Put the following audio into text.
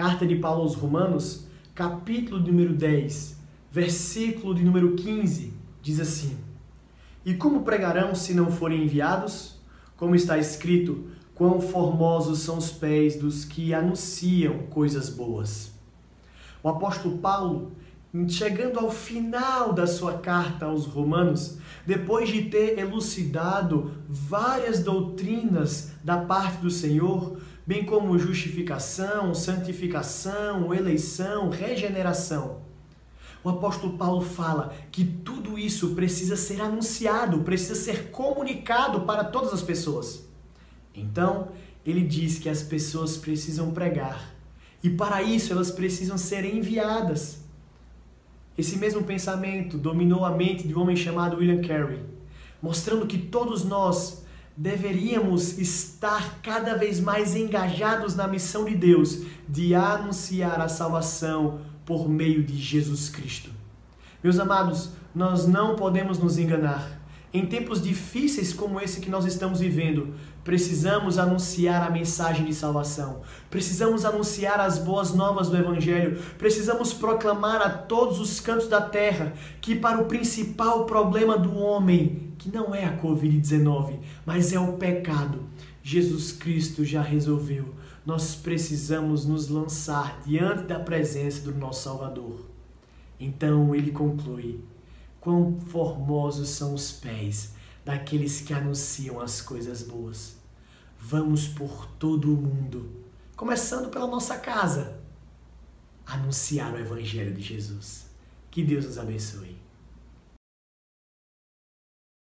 Carta de Paulo aos Romanos, capítulo número 10, versículo de número 15, diz assim: E como pregarão se não forem enviados? Como está escrito, quão formosos são os pés dos que anunciam coisas boas. O apóstolo Paulo, chegando ao final da sua carta aos Romanos, depois de ter elucidado várias doutrinas da parte do Senhor, bem como justificação, santificação, eleição, regeneração, o apóstolo Paulo fala que tudo isso precisa ser anunciado, precisa ser comunicado para todas as pessoas. Então, ele diz que as pessoas precisam pregar e para isso elas precisam ser enviadas. Esse mesmo pensamento dominou a mente de um homem chamado William Carey, mostrando que todos nós deveríamos estar cada vez mais engajados na missão de Deus de anunciar a salvação por meio de Jesus Cristo. Meus amados, nós não podemos nos enganar. Em tempos difíceis como esse que nós estamos vivendo, precisamos anunciar a mensagem de salvação. Precisamos anunciar as boas novas do Evangelho. Precisamos proclamar a todos os cantos da terra que, para o principal problema do homem, que não é a Covid-19, mas é o pecado, Jesus Cristo já resolveu. Nós precisamos nos lançar diante da presença do nosso Salvador. Então ele conclui Quão formosos são os pés daqueles que anunciam as coisas boas. Vamos por todo o mundo, começando pela nossa casa, anunciar o Evangelho de Jesus. Que Deus nos abençoe.